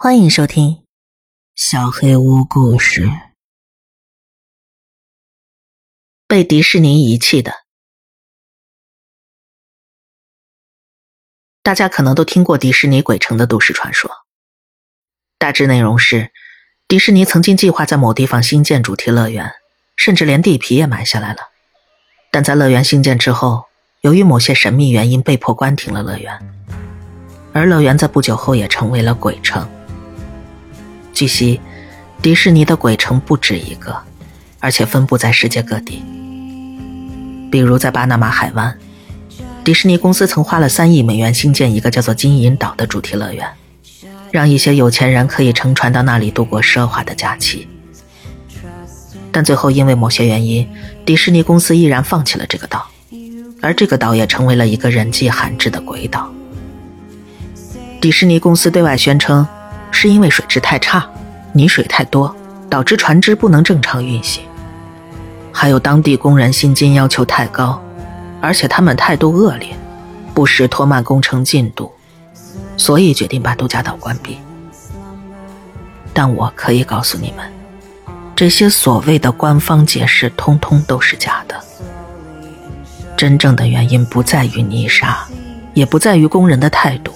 欢迎收听《小黑屋故事》。被迪士尼遗弃的，大家可能都听过迪士尼鬼城的都市传说。大致内容是，迪士尼曾经计划在某地方新建主题乐园，甚至连地皮也买下来了。但在乐园兴建之后，由于某些神秘原因，被迫关停了乐园。而乐园在不久后也成为了鬼城。据悉，迪士尼的鬼城不止一个，而且分布在世界各地。比如在巴拿马海湾，迪士尼公司曾花了三亿美元兴建一个叫做“金银岛”的主题乐园，让一些有钱人可以乘船到那里度过奢华的假期。但最后因为某些原因，迪士尼公司毅然放弃了这个岛，而这个岛也成为了一个人迹罕至的鬼岛。迪士尼公司对外宣称。是因为水质太差，泥水太多，导致船只不能正常运行。还有当地工人薪金要求太高，而且他们态度恶劣，不时拖慢工程进度，所以决定把度假岛关闭。但我可以告诉你们，这些所谓的官方解释通通都是假的。真正的原因不在于泥沙，也不在于工人的态度。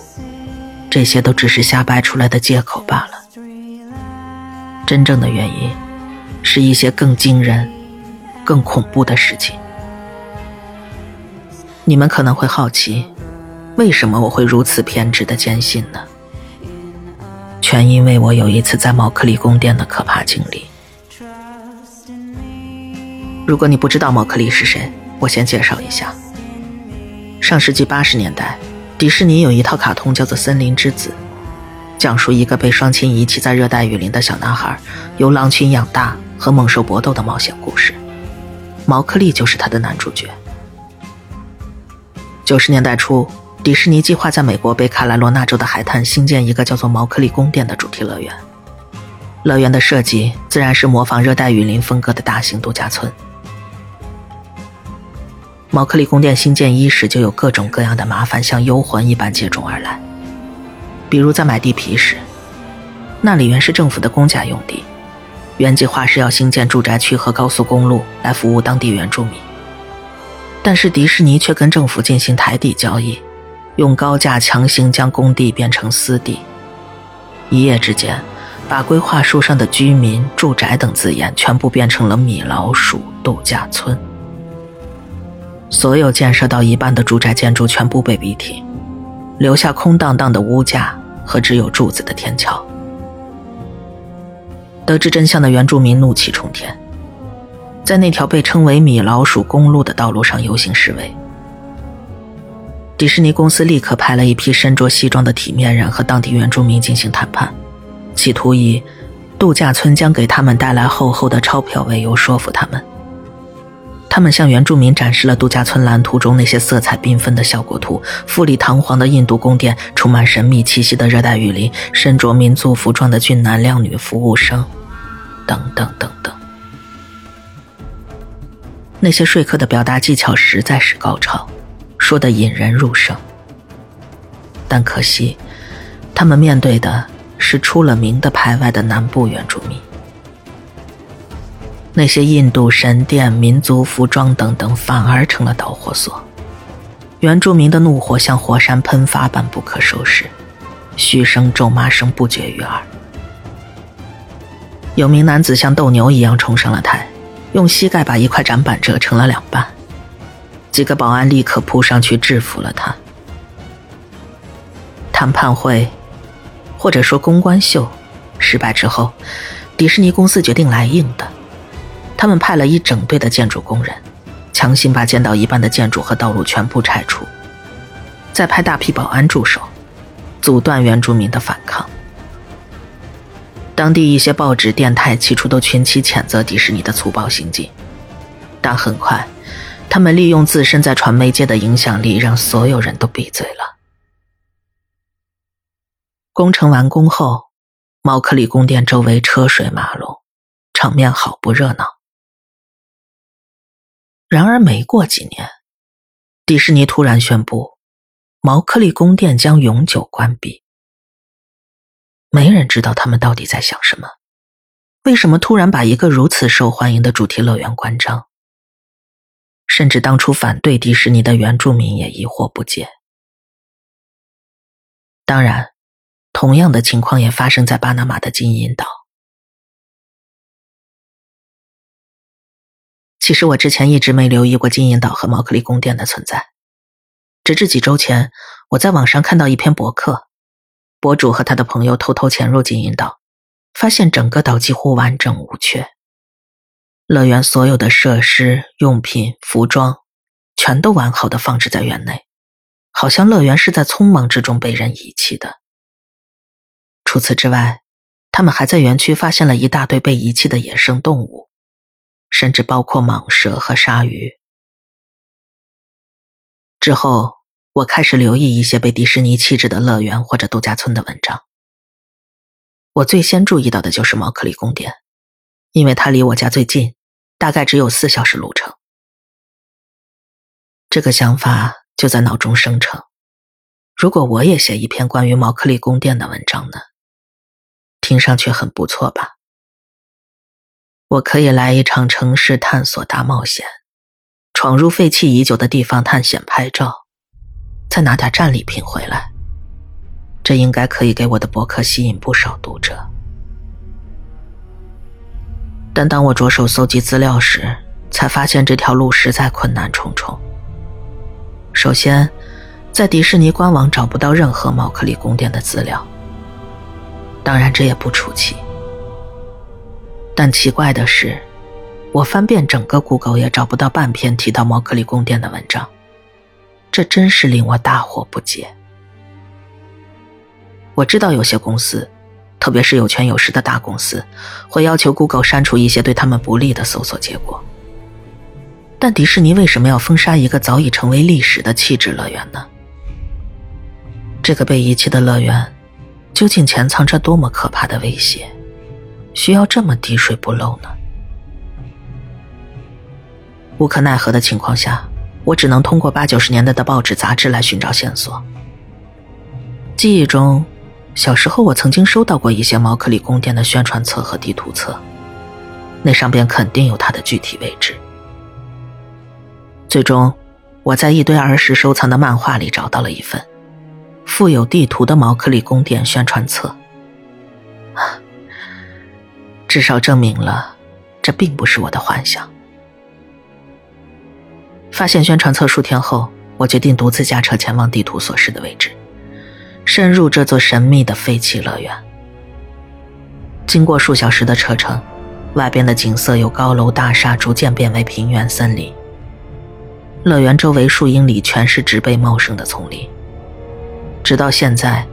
这些都只是瞎掰出来的借口罢了。真正的原因，是一些更惊人、更恐怖的事情。你们可能会好奇，为什么我会如此偏执的坚信呢？全因为我有一次在毛克利宫殿的可怕经历。如果你不知道毛克利是谁，我先介绍一下。上世纪八十年代。迪士尼有一套卡通叫做《森林之子》，讲述一个被双亲遗弃在热带雨林的小男孩由狼群养大和猛兽搏斗的冒险故事。毛克利就是他的男主角。九十年代初，迪士尼计划在美国北卡罗来纳州的海滩兴建一个叫做毛克利宫殿的主题乐园。乐园的设计自然是模仿热带雨林风格的大型度假村。毛克利宫殿兴建伊始，就有各种各样的麻烦像幽魂一般接踵而来。比如在买地皮时，那里原是政府的公家用地，原计划是要兴建住宅区和高速公路来服务当地原住民。但是迪士尼却跟政府进行台底交易，用高价强行将工地变成私地，一夜之间，把规划书上的居民、住宅等字眼全部变成了米老鼠度假村。所有建设到一半的住宅建筑全部被逼停，留下空荡荡的屋架和只有柱子的天桥。得知真相的原住民怒气冲天，在那条被称为“米老鼠公路”的道路上游行示威。迪士尼公司立刻派了一批身着西装的体面人和当地原住民进行谈判，企图以度假村将给他们带来厚厚的钞票为由说服他们。他们向原住民展示了度假村蓝图中那些色彩缤纷的效果图：富丽堂皇的印度宫殿，充满神秘气息的热带雨林，身着民族服装的俊男靓女服务生，等等等等。那些说客的表达技巧实在是高超，说的引人入胜。但可惜，他们面对的是出了名的排外的南部原住民。那些印度神殿、民族服装等等，反而成了导火索。原住民的怒火像火山喷发般不可收拾，嘘声、咒骂声不绝于耳。有名男子像斗牛一样冲上了台，用膝盖把一块展板折成了两半。几个保安立刻扑上去制服了他。谈判会，或者说公关秀，失败之后，迪士尼公司决定来硬的。他们派了一整队的建筑工人，强行把建到一半的建筑和道路全部拆除，再派大批保安驻守，阻断原住民的反抗。当地一些报纸、电台起初都群起谴责迪士尼的粗暴行径，但很快，他们利用自身在传媒界的影响力，让所有人都闭嘴了。工程完工后，毛克里宫殿周围车水马龙，场面好不热闹。然而，没过几年，迪士尼突然宣布，毛克利宫殿将永久关闭。没人知道他们到底在想什么。为什么突然把一个如此受欢迎的主题乐园关张？甚至当初反对迪士尼的原住民也疑惑不解。当然，同样的情况也发生在巴拿马的金银岛。其实我之前一直没留意过金银岛和毛克利宫殿的存在，直至几周前，我在网上看到一篇博客，博主和他的朋友偷偷潜入金银岛。发现整个岛几乎完整无缺，乐园所有的设施、用品、服装，全都完好的放置在园内，好像乐园是在匆忙之中被人遗弃的。除此之外，他们还在园区发现了一大堆被遗弃的野生动物，甚至包括蟒蛇和鲨鱼。之后，我开始留意一些被迪士尼弃置的乐园或者度假村的文章。我最先注意到的就是毛克利宫殿，因为它离我家最近，大概只有四小时路程。这个想法就在脑中生成：如果我也写一篇关于毛克利宫殿的文章呢？听上去很不错吧？我可以来一场城市探索大冒险，闯入废弃已久的地方探险拍照，再拿点战利品回来。这应该可以给我的博客吸引不少读者，但当我着手搜集资料时，才发现这条路实在困难重重。首先，在迪士尼官网找不到任何毛克利宫殿的资料，当然这也不出奇。但奇怪的是，我翻遍整个 Google 也找不到半篇提到毛克利宫殿的文章，这真是令我大惑不解。我知道有些公司，特别是有权有势的大公司，会要求 Google 删除一些对他们不利的搜索结果。但迪士尼为什么要封杀一个早已成为历史的弃置乐园呢？这个被遗弃的乐园，究竟潜藏着多么可怕的威胁，需要这么滴水不漏呢？无可奈何的情况下，我只能通过八九十年代的报纸杂志来寻找线索。记忆中。小时候，我曾经收到过一些毛克利宫殿的宣传册和地图册，那上边肯定有它的具体位置。最终，我在一堆儿时收藏的漫画里找到了一份附有地图的毛克利宫殿宣传册，至少证明了这并不是我的幻想。发现宣传册数天后，我决定独自驾车前往地图所示的位置。深入这座神秘的废弃乐园。经过数小时的车程，外边的景色由高楼大厦逐渐变为平原森林。乐园周围数英里全是植被茂盛的丛林，直到现在，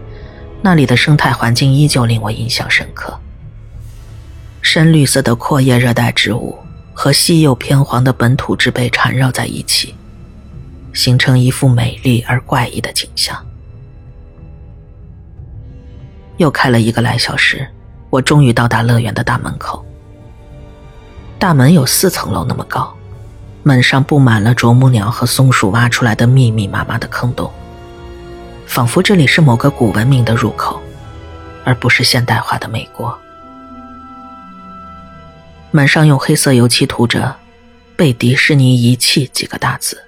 那里的生态环境依旧令我印象深刻。深绿色的阔叶热带植物和稀有偏黄的本土植被缠绕在一起，形成一幅美丽而怪异的景象。又开了一个来小时，我终于到达乐园的大门口。大门有四层楼那么高，门上布满了啄木鸟和松鼠挖出来的密密麻麻的坑洞，仿佛这里是某个古文明的入口，而不是现代化的美国。门上用黑色油漆涂着“被迪士尼遗弃”几个大字，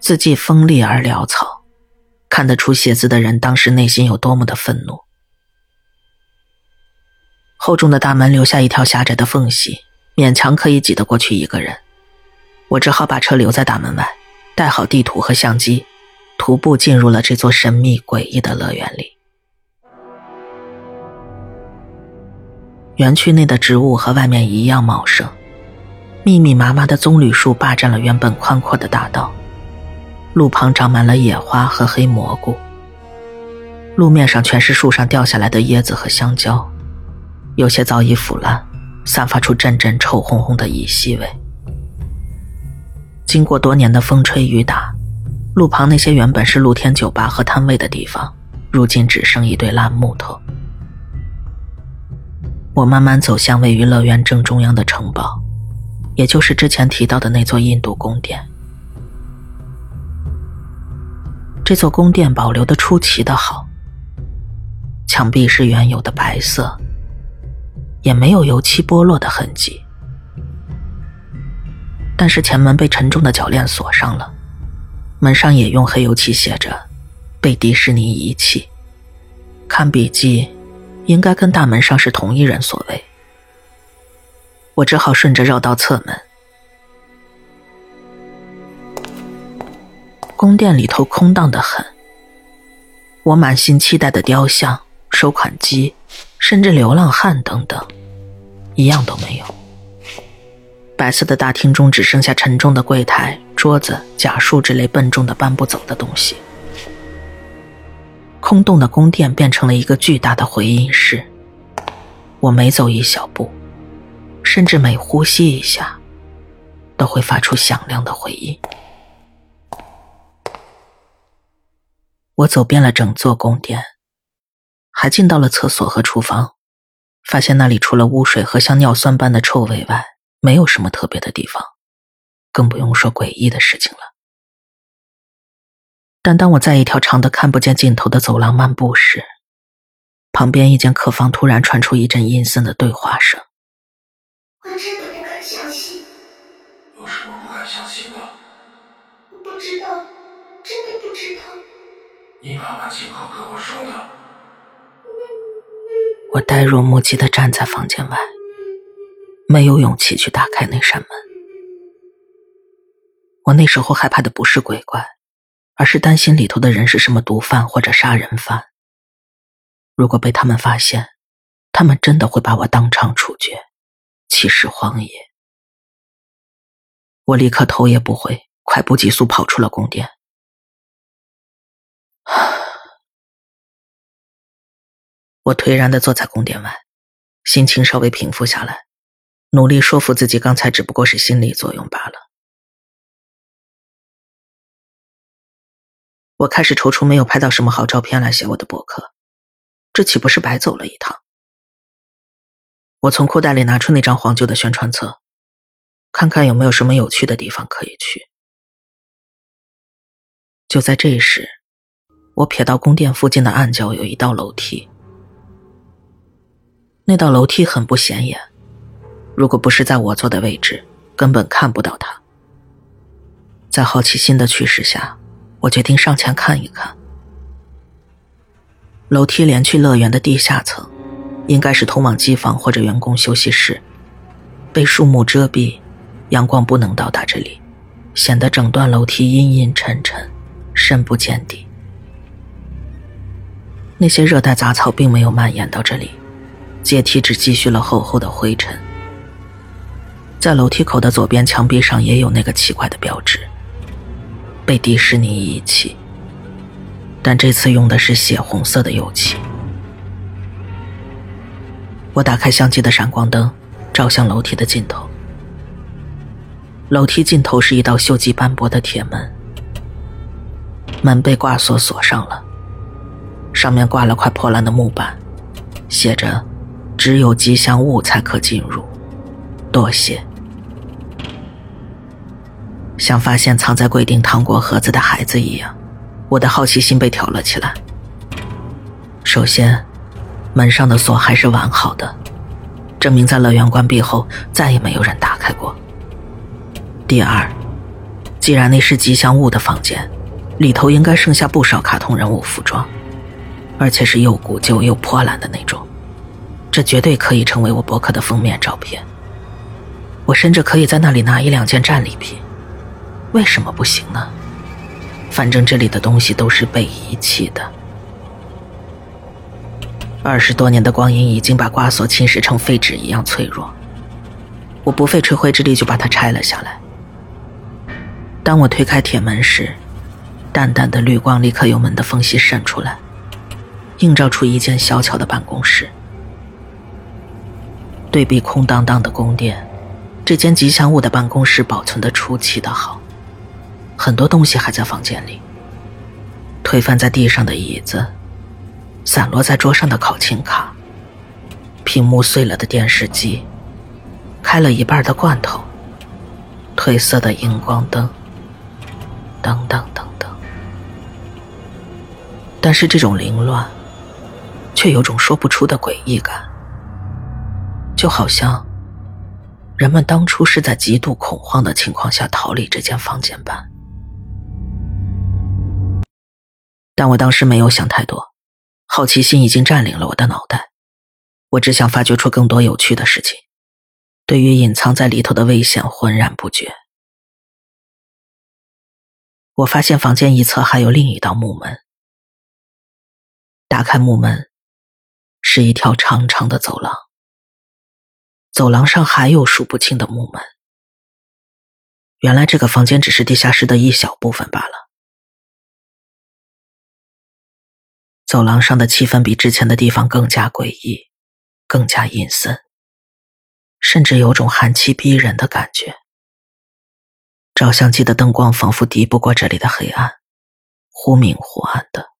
字迹锋利而潦草。看得出写字的人当时内心有多么的愤怒。厚重的大门留下一条狭窄的缝隙，勉强可以挤得过去一个人。我只好把车留在大门外，带好地图和相机，徒步进入了这座神秘诡异的乐园里。园区内的植物和外面一样茂盛，密密麻麻的棕榈树霸占了原本宽阔的大道。路旁长满了野花和黑蘑菇，路面上全是树上掉下来的椰子和香蕉，有些早已腐烂，散发出阵阵臭烘烘的乙烯味。经过多年的风吹雨打，路旁那些原本是露天酒吧和摊位的地方，如今只剩一堆烂木头。我慢慢走向位于乐园正中央的城堡，也就是之前提到的那座印度宫殿。这座宫殿保留的出奇的好，墙壁是原有的白色，也没有油漆剥落的痕迹。但是前门被沉重的铰链锁上了，门上也用黑油漆写着“被迪士尼遗弃”。看笔记，应该跟大门上是同一人所为。我只好顺着绕道侧门。宫殿里头空荡的很，我满心期待的雕像、收款机，甚至流浪汉等等，一样都没有。白色的大厅中只剩下沉重的柜台、桌子、假树之类笨重的搬不走的东西。空洞的宫殿变成了一个巨大的回音室。我每走一小步，甚至每呼吸一下，都会发出响亮的回音。我走遍了整座宫殿，还进到了厕所和厨房，发现那里除了污水和像尿酸般的臭味外，没有什么特别的地方，更不用说诡异的事情了。但当我在一条长的看不见尽头的走廊漫步时，旁边一间客房突然传出一阵阴森的对话声。我真的不敢相信。有什么不敢相信的？我不知道，真的不知道。你妈妈亲口跟我说的。我呆若木鸡的站在房间外。没有勇气去打开那扇门。我那时候害怕的不是鬼怪，而是担心里头的人是什么毒贩或者杀人犯。如果被他们发现，他们真的会把我当场处决，弃尸荒野。我立刻头也不回，快步急速跑出了宫殿。我颓然的坐在宫殿外，心情稍微平复下来。努力说服自己，刚才只不过是心理作用罢了。我开始踌躇，没有拍到什么好照片来写我的博客，这岂不是白走了一趟？我从裤袋里拿出那张黄旧的宣传册，看看有没有什么有趣的地方可以去。就在这时，我瞥到宫殿附近的暗角有一道楼梯，那道楼梯很不显眼。如果不是在我坐的位置，根本看不到它。在好奇心的驱使下，我决定上前看一看。楼梯连去乐园的地下层，应该是通往机房或者员工休息室，被树木遮蔽，阳光不能到达这里，显得整段楼梯阴阴沉沉，深不见底。那些热带杂草并没有蔓延到这里，阶梯只积蓄了厚厚的灰尘。在楼梯口的左边墙壁上也有那个奇怪的标志，被迪士尼遗弃。但这次用的是血红色的油漆。我打开相机的闪光灯，照向楼梯的尽头。楼梯尽头是一道锈迹斑驳的铁门，门被挂锁锁上了，上面挂了块破烂的木板，写着“只有吉祥物才可进入”。多谢。像发现藏在柜顶糖果盒子的孩子一样，我的好奇心被挑了起来。首先，门上的锁还是完好的，证明在乐园关闭后再也没有人打开过。第二，既然那是吉祥物的房间，里头应该剩下不少卡通人物服装，而且是又古旧又破烂的那种，这绝对可以成为我博客的封面照片。我甚至可以在那里拿一两件战利品，为什么不行呢？反正这里的东西都是被遗弃的。二十多年的光阴已经把挂锁侵蚀成废纸一样脆弱，我不费吹灰之力就把它拆了下来。当我推开铁门时，淡淡的绿光立刻由门的缝隙渗出来，映照出一间小巧的办公室。对比空荡荡的宫殿。这间吉祥物的办公室保存的出奇的好，很多东西还在房间里。推翻在地上的椅子，散落在桌上的考勤卡，屏幕碎了的电视机，开了一半的罐头，褪色的荧光灯，等等等等。但是这种凌乱，却有种说不出的诡异感，就好像人们当初是在极度恐慌的情况下逃离这间房间般。但我当时没有想太多，好奇心已经占领了我的脑袋，我只想发掘出更多有趣的事情，对于隐藏在里头的危险浑然不觉。我发现房间一侧还有另一道木门，打开木门，是一条长长的走廊，走廊上还有数不清的木门。原来这个房间只是地下室的一小部分罢了。走廊上的气氛比之前的地方更加诡异，更加阴森，甚至有种寒气逼人的感觉。照相机的灯光仿佛敌不过这里的黑暗，忽明忽暗的。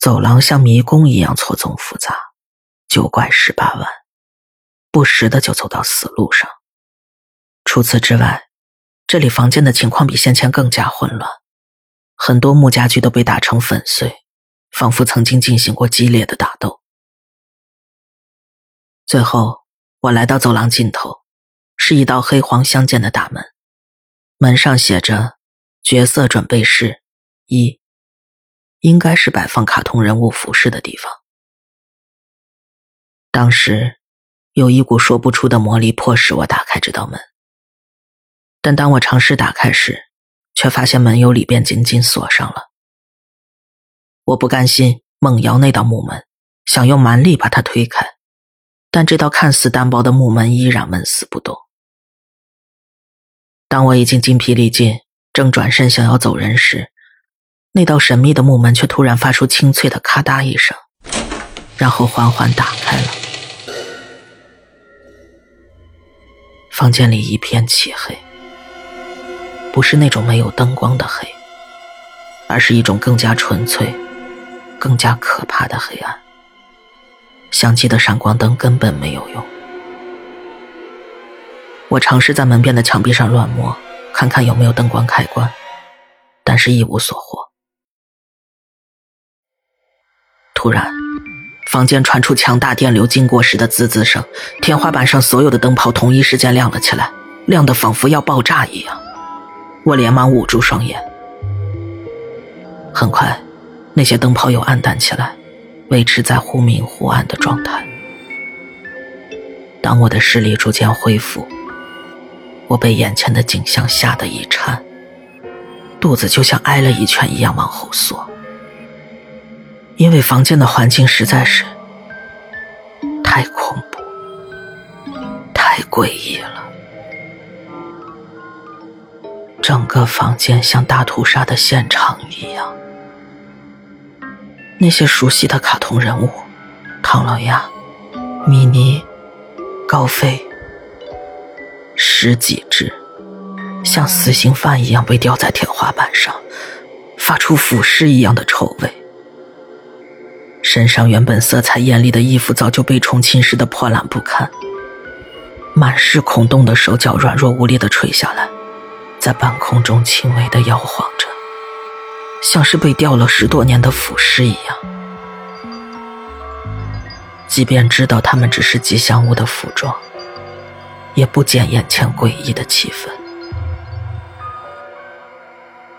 走廊像迷宫一样错综复杂，九拐十八弯，不时的就走到死路上。除此之外，这里房间的情况比先前更加混乱。很多木家具都被打成粉碎，仿佛曾经进行过激烈的打斗。最后，我来到走廊尽头，是一道黑黄相间的大门，门上写着“角色准备室一”，应该是摆放卡通人物服饰的地方。当时，有一股说不出的魔力迫使我打开这道门，但当我尝试打开时，却发现门由里边紧紧锁上了。我不甘心，猛摇那道木门，想用蛮力把它推开，但这道看似单薄的木门依然纹丝不动。当我已经筋疲力尽，正转身想要走人时，那道神秘的木门却突然发出清脆的咔嗒一声，然后缓缓打开了。房间里一片漆黑。不是那种没有灯光的黑，而是一种更加纯粹、更加可怕的黑暗。相机的闪光灯根本没有用。我尝试在门边的墙壁上乱摸，看看有没有灯光开关，但是一无所获。突然，房间传出强大电流经过时的滋滋声，天花板上所有的灯泡同一时间亮了起来，亮得仿佛要爆炸一样。我连忙捂住双眼。很快，那些灯泡又暗淡起来，维持在忽明忽暗的状态。当我的视力逐渐恢复，我被眼前的景象吓得一颤，肚子就像挨了一拳一样往后缩，因为房间的环境实在是太恐怖、太诡异了。整个房间像大屠杀的现场一样，那些熟悉的卡通人物，唐老鸭、米妮、高飞，十几只，像死刑犯一样被吊在天花板上，发出腐尸一样的臭味。身上原本色彩艳丽的衣服早就被虫侵蚀的破烂不堪，满是孔洞的手脚软弱无力的垂下来。在半空中轻微的摇晃着，像是被吊了十多年的腐尸一样。即便知道他们只是吉祥物的服装，也不减眼前诡异的气氛。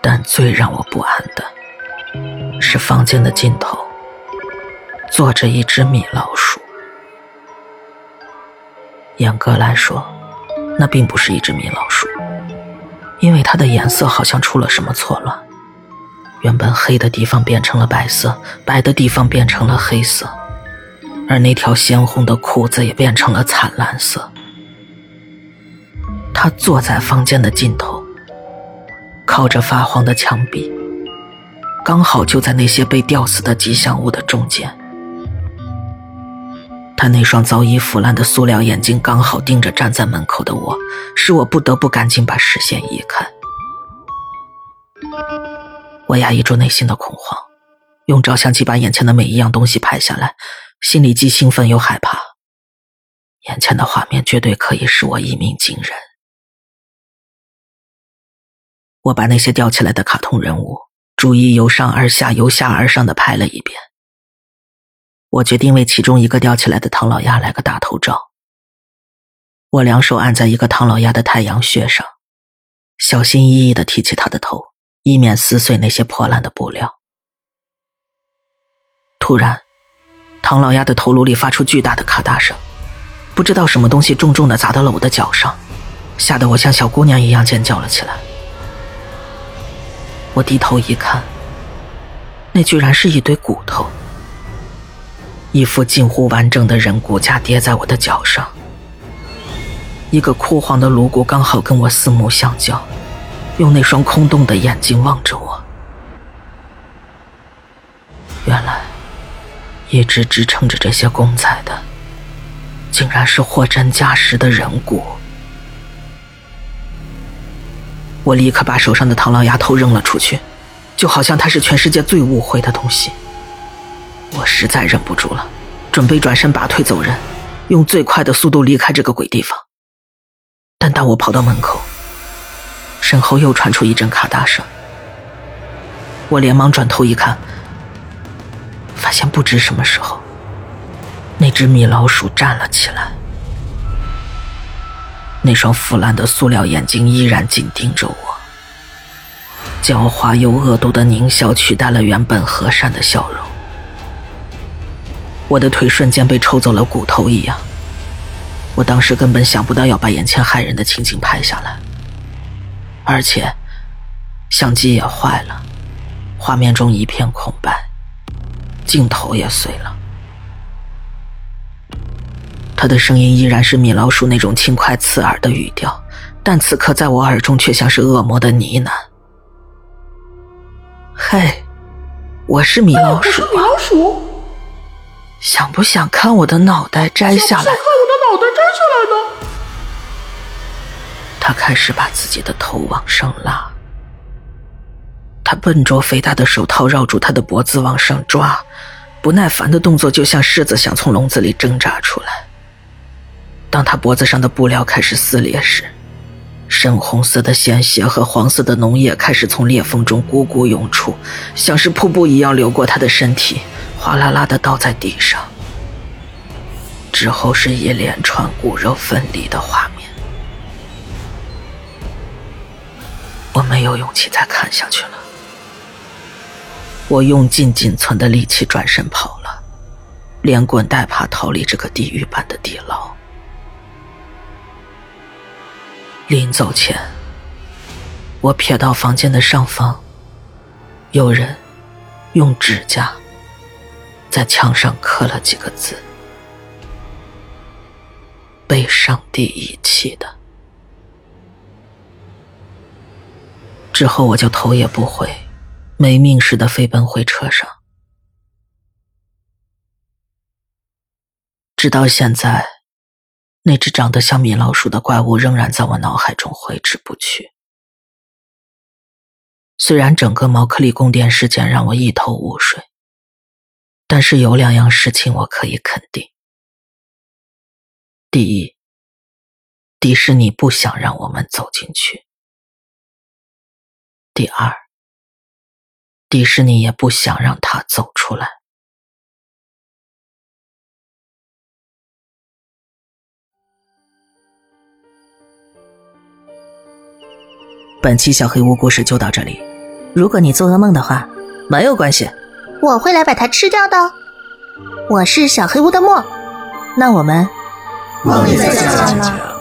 但最让我不安的，是房间的尽头坐着一只米老鼠。严格来说，那并不是一只米老鼠。因为它的颜色好像出了什么错乱，原本黑的地方变成了白色，白的地方变成了黑色，而那条鲜红的裤子也变成了惨蓝色。他坐在房间的尽头，靠着发黄的墙壁，刚好就在那些被吊死的吉祥物的中间。他那双早已腐烂的塑料眼睛刚好盯着站在门口的我，使我不得不赶紧把视线移开。我压抑住内心的恐慌，用照相机把眼前的每一样东西拍下来，心里既兴奋又害怕。眼前的画面绝对可以使我一鸣惊人。我把那些吊起来的卡通人物逐一由上而下、由下而上的拍了一遍。我决定为其中一个吊起来的唐老鸭来个大头照。我两手按在一个唐老鸭的太阳穴上，小心翼翼地提起他的头，以免撕碎那些破烂的布料。突然，唐老鸭的头颅里发出巨大的咔嗒声，不知道什么东西重重地砸到了我的脚上，吓得我像小姑娘一样尖叫了起来。我低头一看，那居然是一堆骨头，一副近乎完整的人骨架叠在我的脚上，一个枯黄的颅骨刚好跟我四目相交，用那双空洞的眼睛望着我。原来，一直支撑着这些公仔的，竟然是货真价实的人骨。我立刻把手上的螳螂牙头扔了出去，就好像它是全世界最污秽的东西。我实在忍不住了，准备转身拔腿走人，用最快的速度离开这个鬼地方。但当我跑到门口，身后又传出一阵咔嗒声。我连忙转头一看，发现不知什么时候，那只米老鼠站了起来。那双腐烂的塑料眼睛依然紧盯着我，狡猾又恶毒的狞笑取代了原本和善的笑容。我的腿瞬间被抽走了骨头一样，我当时根本想不到要把眼前骇人的情景拍下来，而且相机也坏了，画面中一片空白，镜头也碎了。他的声音依然是米老鼠那种轻快刺耳的语调，但此刻在我耳中却像是恶魔的呢喃：“嘿，我是。”米老鼠，想不想看我的脑袋摘下来？想想看我的脑袋摘下来呢？他开始把自己的头往上拉，他笨拙肥大的手套绕住他的脖子往上抓，不耐烦的动作就像狮子想从笼子里挣扎出来。当他脖子上的布料开始撕裂时，深红色的鲜血和黄色的脓液开始从裂缝中汩汩涌出，像是瀑布一样流过他的身体，哗啦啦的倒在地上。之后是一连串骨肉分离的画面，我没有勇气再看下去了。我用尽仅存的力气转身跑了，连滚带爬逃离这个地狱般的地牢。临走前，我瞥到房间的上方，有人用指甲在墙上刻了几个字：“被上帝遗弃的。”之后我就头也不回，没命似的飞奔回车上。直到现在。那只长得像米老鼠的怪物仍然在我脑海中挥之不去。虽然整个毛克利宫殿事件让我一头雾水，但是有两样事情我可以肯定：第一，迪士尼不想让我们走进去；第二，迪士尼也不想让他走出来。本期小黑屋故事就到这里。如果你做噩梦的话，没有关系，我会来把它吃掉的。我是小黑屋的墨，那我们梦里再见了。